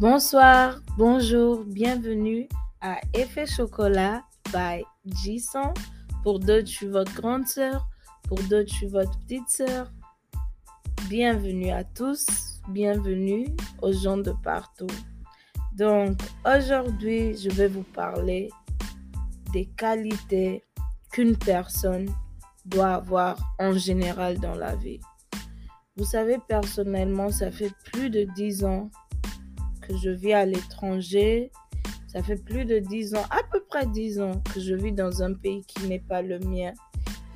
Bonsoir, bonjour, bienvenue à Effet Chocolat by Jisson. Pour d'autres, je suis votre grande sœur. Pour d'autres, je suis votre petite sœur. Bienvenue à tous, bienvenue aux gens de partout. Donc, aujourd'hui, je vais vous parler des qualités qu'une personne doit avoir en général dans la vie. Vous savez, personnellement, ça fait plus de dix ans que je vis à l'étranger. Ça fait plus de dix ans, à peu près dix ans, que je vis dans un pays qui n'est pas le mien.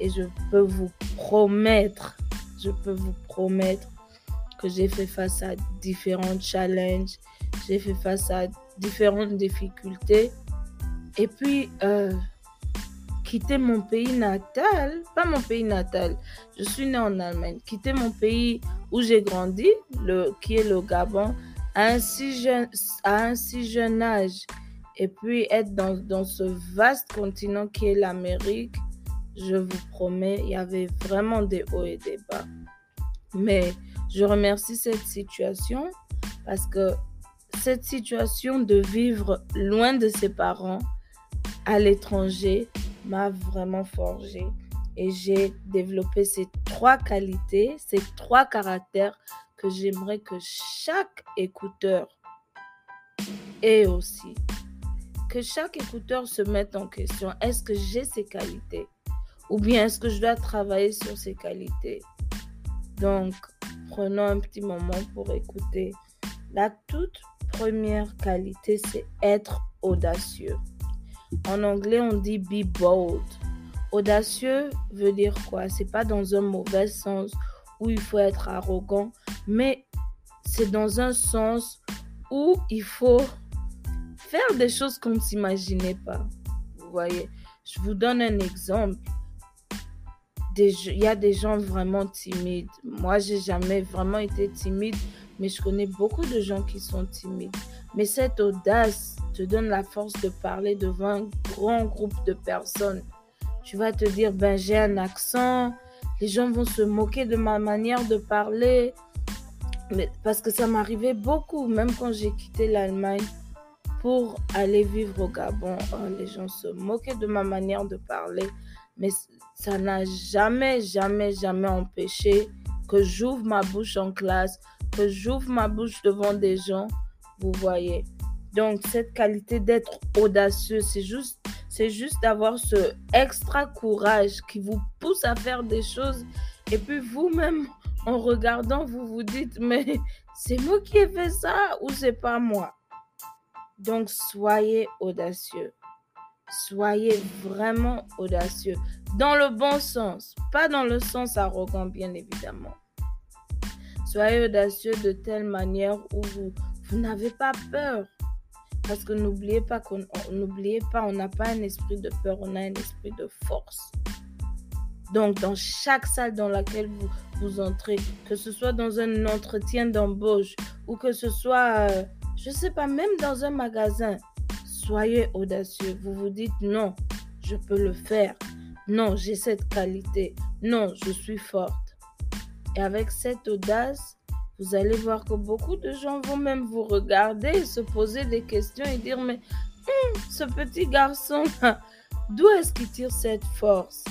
Et je peux vous promettre, je peux vous promettre que j'ai fait face à différents challenges, j'ai fait face à différentes difficultés. Et puis, euh, quitter mon pays natal, pas mon pays natal, je suis née en Allemagne, quitter mon pays où j'ai grandi, le, qui est le Gabon, à un si jeune, à un si jeune âge, et puis être dans, dans ce vaste continent qui est l'Amérique, je vous promets, il y avait vraiment des hauts et des bas. Mais je remercie cette situation parce que cette situation de vivre loin de ses parents à l'étranger m'a vraiment forgé et j'ai développé ces trois qualités, ces trois caractères j'aimerais que chaque écouteur ait aussi. Que chaque écouteur se mette en question. Est-ce que j'ai ces qualités Ou bien est-ce que je dois travailler sur ces qualités? Donc, prenons un petit moment pour écouter. La toute première qualité, c'est être audacieux. En anglais, on dit be bold. Audacieux veut dire quoi? C'est pas dans un mauvais sens où il faut être arrogant, mais c'est dans un sens où il faut faire des choses qu'on ne s'imaginait pas. Vous voyez, je vous donne un exemple. Il y a des gens vraiment timides. Moi, j'ai jamais vraiment été timide, mais je connais beaucoup de gens qui sont timides. Mais cette audace te donne la force de parler devant un grand groupe de personnes. Tu vas te dire, ben j'ai un accent, les gens vont se moquer de ma manière de parler. Mais parce que ça m'arrivait beaucoup, même quand j'ai quitté l'Allemagne pour aller vivre au Gabon. Oh, les gens se moquaient de ma manière de parler. Mais ça n'a jamais, jamais, jamais empêché que j'ouvre ma bouche en classe, que j'ouvre ma bouche devant des gens. Vous voyez. Donc, cette qualité d'être audacieux, c'est juste, c'est juste d'avoir ce extra courage qui vous pousse à faire des choses. Et puis, vous-même, en regardant, vous vous dites, mais c'est moi qui ai fait ça ou c'est pas moi? Donc, soyez audacieux. Soyez vraiment audacieux. Dans le bon sens, pas dans le sens arrogant, bien évidemment. Soyez audacieux de telle manière où vous, vous n'avez pas peur. Parce que n'oubliez pas qu'on n'oubliez pas, on n'a pas un esprit de peur, on a un esprit de force. Donc, dans chaque salle dans laquelle vous, entrez, que ce soit dans un entretien d'embauche ou que ce soit, euh, je ne sais pas, même dans un magasin, soyez audacieux. Vous vous dites non, je peux le faire. Non, j'ai cette qualité. Non, je suis forte. Et avec cette audace, vous allez voir que beaucoup de gens vont même vous regarder, se poser des questions et dire, mais hum, ce petit garçon, d'où est-ce qu'il tire cette force?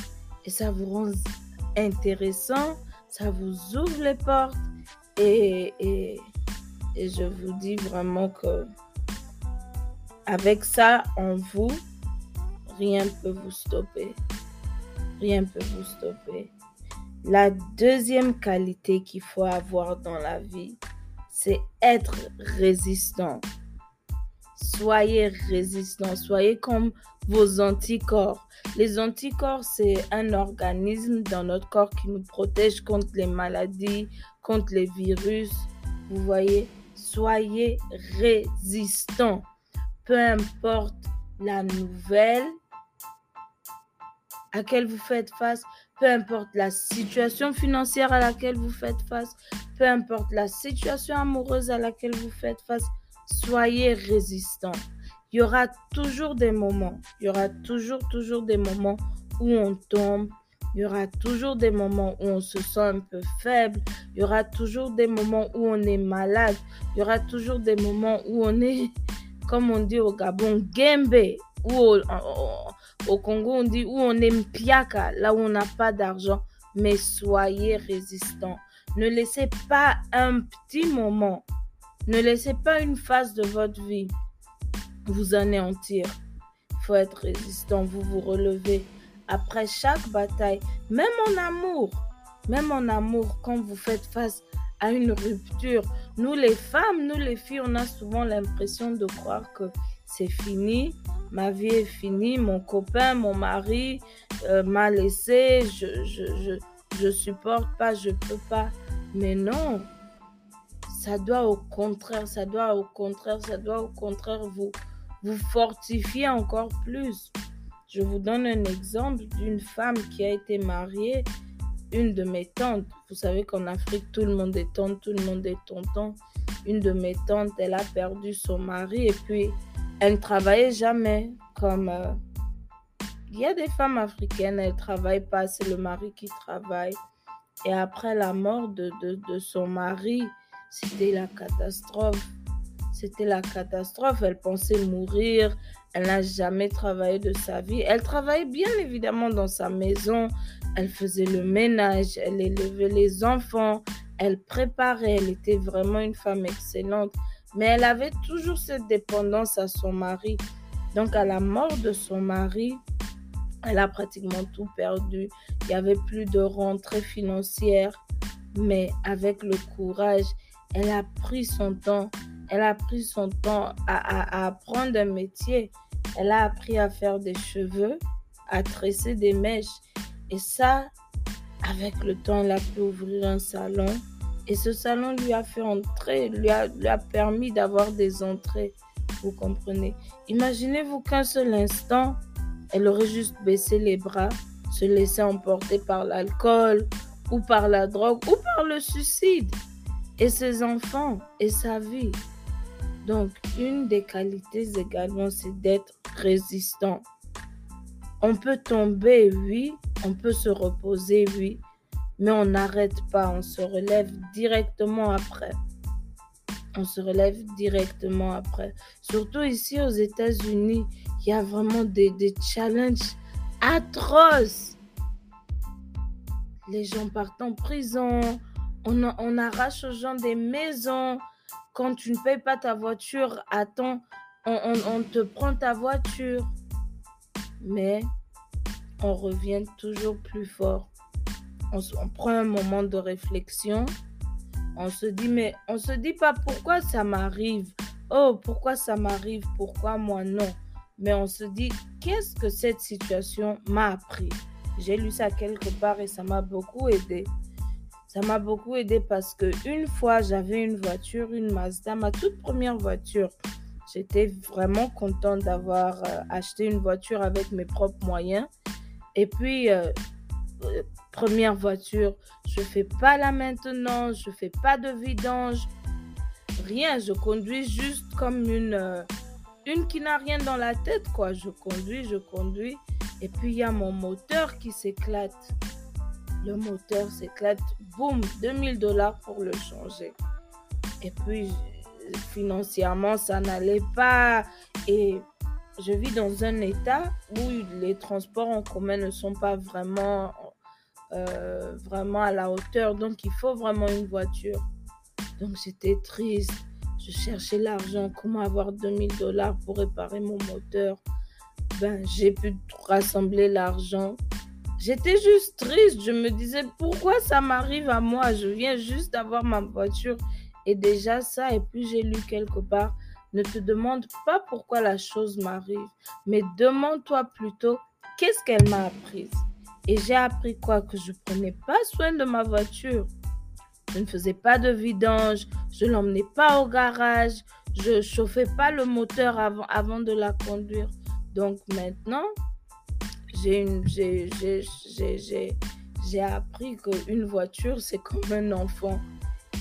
Et ça vous rend intéressant, ça vous ouvre les portes et, et, je vous dis vraiment que avec ça en vous, rien ne peut vous stopper. Rien ne peut vous stopper. La deuxième qualité qu'il faut avoir dans la vie, c'est être résistant. Soyez résistant, soyez comme vos anticorps. Les anticorps, c'est un organisme dans notre corps qui nous protège contre les maladies, contre les virus. Vous voyez, soyez résistant. Peu importe la nouvelle à laquelle vous faites face, peu importe la situation financière à laquelle vous faites face, peu importe la situation amoureuse à laquelle vous faites face, soyez résistant. Il y aura toujours des moments, il y aura toujours, toujours des moments où on tombe, Il y aura toujours des moments où on se sent un peu faible. Il y aura toujours des moments où on est malade. Il y aura toujours des moments où on est, comme on dit au Gabon, gembe. Ou au, Congo, on dit où on est mpiaka, là où on n'a pas d'argent. Mais soyez résistants. Ne laissez pas un petit moment, ne laissez pas une phase de votre vie vous anéantir. Faut être résistant, vous vous relevez après chaque bataille, même en amour, même en amour, quand vous faites face à une rupture, nous les femmes, nous les filles, on a souvent l'impression de croire que c'est fini, ma vie est finie, mon copain, mon mari euh, m'a laissé, je, je, je, je supporte pas, je peux pas. Mais non, ça doit au contraire, ça doit au contraire, ça doit au contraire vous, vous fortifier encore plus. Je vous donne un exemple d'une femme qui a été mariée, une de mes tantes. Vous savez qu'en Afrique, tout le monde est tante, tout le monde est tonton. Une de mes tantes, elle a perdu son mari et puis elle ne travaillait jamais. Comme euh, il y a des femmes africaines, elles ne travaillent pas, c'est le mari qui travaille. Et après la mort de, son mari, c'était la catastrophe. C'était la catastrophe. Elle pensait mourir. Elle n'a jamais travaillé de sa vie. Elle travaillait bien évidemment dans sa maison. Elle faisait le ménage, elle élevait les enfants, elle préparait. Elle était vraiment une femme excellente. Mais elle avait toujours cette dépendance à son mari. Donc à la mort de son mari, elle a pratiquement tout perdu. Il n'y avait plus de rentrée financière. Mais avec le courage, elle a pris son temps. Elle a pris son temps à, apprendre un métier. Elle a appris à faire des cheveux, à tresser des mèches. Et ça, avec le temps, elle a pu ouvrir un salon. Et ce salon lui a fait entrer, lui a, lui a permis d'avoir des entrées. Vous comprenez Imaginez-vous qu'un seul instant, elle aurait juste baissé les bras, se laissé emporter par l'alcool ou par la drogue ou par le suicide et ses enfants et sa vie. Donc, une des qualités également, c'est d'être résistant. On peut tomber, oui, on peut se reposer, oui, mais on n'arrête pas, on se relève directement après. On se relève directement après. Surtout ici aux États-Unis, il y a vraiment des, des challenges atroces. Les gens partent en prison, on, arrache aux gens des maisons. Quand tu ne payes pas ta voiture, attends, on, te prend ta voiture. Mais on revient toujours plus fort. On, on, prend un moment de réflexion. On se dit, mais on se dit pas pourquoi ça m'arrive. Oh, pourquoi ça m'arrive? Pourquoi moi non? Mais on se dit, qu'est-ce que cette situation m'a appris? J'ai lu ça quelque part et ça m'a beaucoup aidé. Ça m'a beaucoup aidé parce que une fois, j'avais une voiture, une Mazda, ma toute première voiture. J'étais vraiment contente d'avoir euh, acheté une voiture avec mes propres moyens. Et puis, euh, euh, première voiture, je fais pas la maintenance, je fais pas de vidange, rien. Je conduis juste comme une, une qui n'a rien dans la tête, quoi. Je conduis, je conduis. Et puis, il y a mon moteur qui s'éclate le moteur s'éclate, boum, 2000 dollars pour le changer. Et puis, financièrement, ça n'allait pas. Et je vis dans un état où les transports en commun ne sont pas vraiment, euh, à la hauteur. Donc, il faut vraiment une voiture. Donc, j'étais triste. Je cherchais l'argent. Comment avoir 2000 dollars pour réparer mon moteur? Ben, J'ai pu rassembler l'argent. J'étais juste triste. Je me disais, pourquoi ça m'arrive à moi? Je viens juste d'avoir ma voiture et déjà ça. Et puis j'ai lu quelque part, ne te demande pas pourquoi la chose m'arrive, mais demande-toi plutôt qu'est-ce qu'elle m'a appris. Et j'ai appris quoi? Que je prenais pas soin de ma voiture. Je ne faisais pas de vidange, je l'emmenais pas au garage, je chauffais pas le moteur avant, avant de la conduire. Donc maintenant, j'ai appris qu'une voiture, c'est comme un enfant.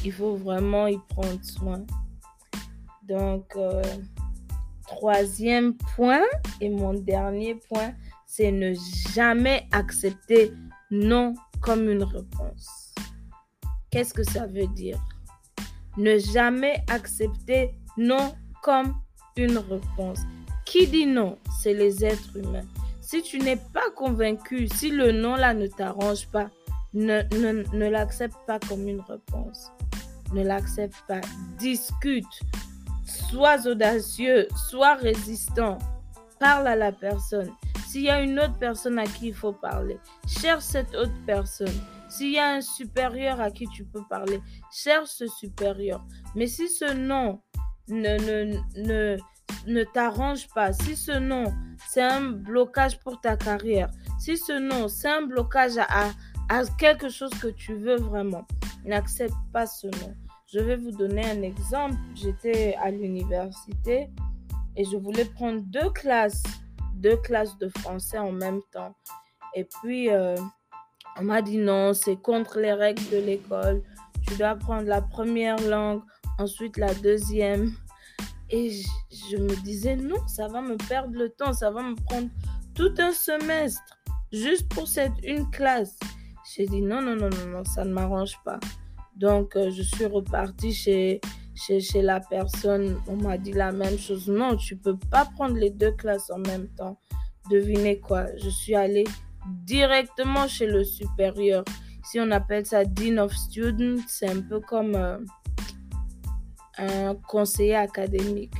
Il faut vraiment y prendre soin. Donc, euh, troisième point et mon dernier point, c'est ne jamais accepter non comme une réponse. Qu'est-ce que ça veut dire? Ne jamais accepter non comme une réponse. Qui dit non C'est les êtres humains. Si tu n'es pas convaincu, si le non là ne t'arrange pas, ne, ne, l'accepte pas comme une réponse. Ne l'accepte pas. Discute. Sois audacieux. Sois résistant. Parle à la personne. S'il y a une autre personne à qui il faut parler, cherche cette autre personne. S'il y a un supérieur à qui tu peux parler, cherche ce supérieur. Mais si ce nom ne, ne, ne, ne t'arrange pas, si ce nom c'est un blocage pour ta carrière, si ce nom c'est un blocage à, à quelque chose que tu veux vraiment, n'accepte pas ce nom. Je vais vous donner un exemple. J'étais à l'université et je voulais prendre deux classes, deux classes de français en même temps. Et puis, euh, on m'a dit non, c'est contre les règles de l'école. Tu dois prendre la première langue, ensuite la deuxième. Et je, me disais non, ça va me perdre le temps, ça va me prendre tout un semestre juste pour cette une classe. J'ai dit non, non, non, non, non, ça ne m'arrange pas. Donc, euh, je suis repartie chez, chez, chez la personne. On m'a dit la même chose. Non, tu peux pas prendre les deux classes en même temps. Devinez quoi Je suis allée directement chez le supérieur. Si on appelle ça Dean of Students, c'est un peu comme euh, un conseiller académique.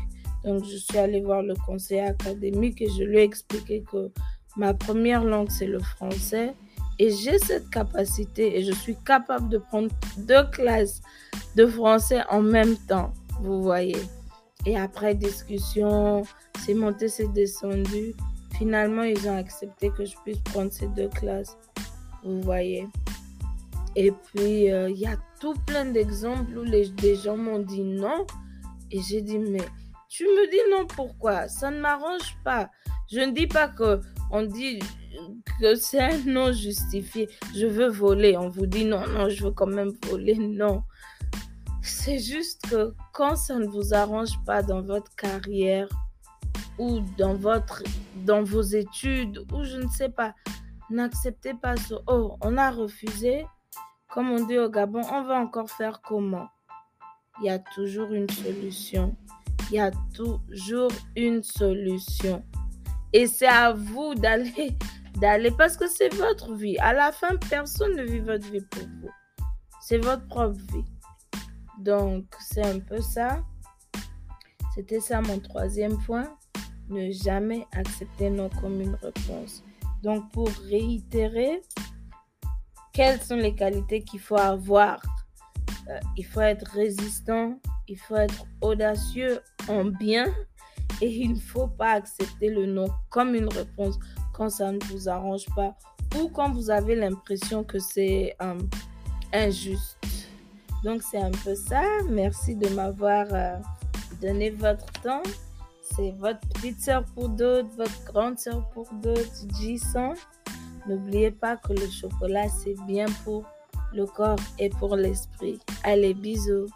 Donc, je suis allée voir le conseiller académique et je lui ai expliqué que ma première langue, c'est le français et j'ai cette capacité et je suis capable de prendre deux classes de français en même temps, vous voyez. Et après discussion, c'est monté, c'est descendu. Finalement, ils ont accepté que je puisse prendre ces deux classes, vous voyez. Et puis, euh, il y a tout plein d'exemples où les, des gens m'ont dit non. Et j'ai dit, mais tu me dis non, pourquoi? Ça ne m'arrange pas. Je ne dis pas que on dit que c'est un non justifié. Je veux voler. On vous dit non, non, je veux quand même voler. Non. C'est juste que quand ça ne vous arrange pas dans votre carrière ou dans, votre, dans vos études ou je ne sais pas, n'acceptez pas ce oh, on a refusé. Comme on dit au Gabon, on va encore faire comment? Il y a toujours une solution. Il y a toujours une solution. Et c'est à vous d'aller d'aller parce que c'est votre vie. À la fin, personne ne vit votre vie pour vous. C'est votre propre vie. Donc, c'est un peu ça. C'était ça mon troisième point. Ne jamais accepter non comme une réponse. Donc, pour réitérer, quelles sont les qualités qu'il faut avoir? Euh, Il faut être résistant, il faut être audacieux en bien et il ne faut pas accepter le non comme une réponse quand ça ne vous arrange pas ou quand vous avez l'impression que c'est euh, injuste. Donc c'est un peu ça. Merci de m'avoir euh, donné votre temps. C'est votre petite soeur pour d'autres, votre grande soeur pour d'autres, J100. N'oubliez pas que le chocolat, c'est bien pour le corps et pour l'esprit. Allez, bisous.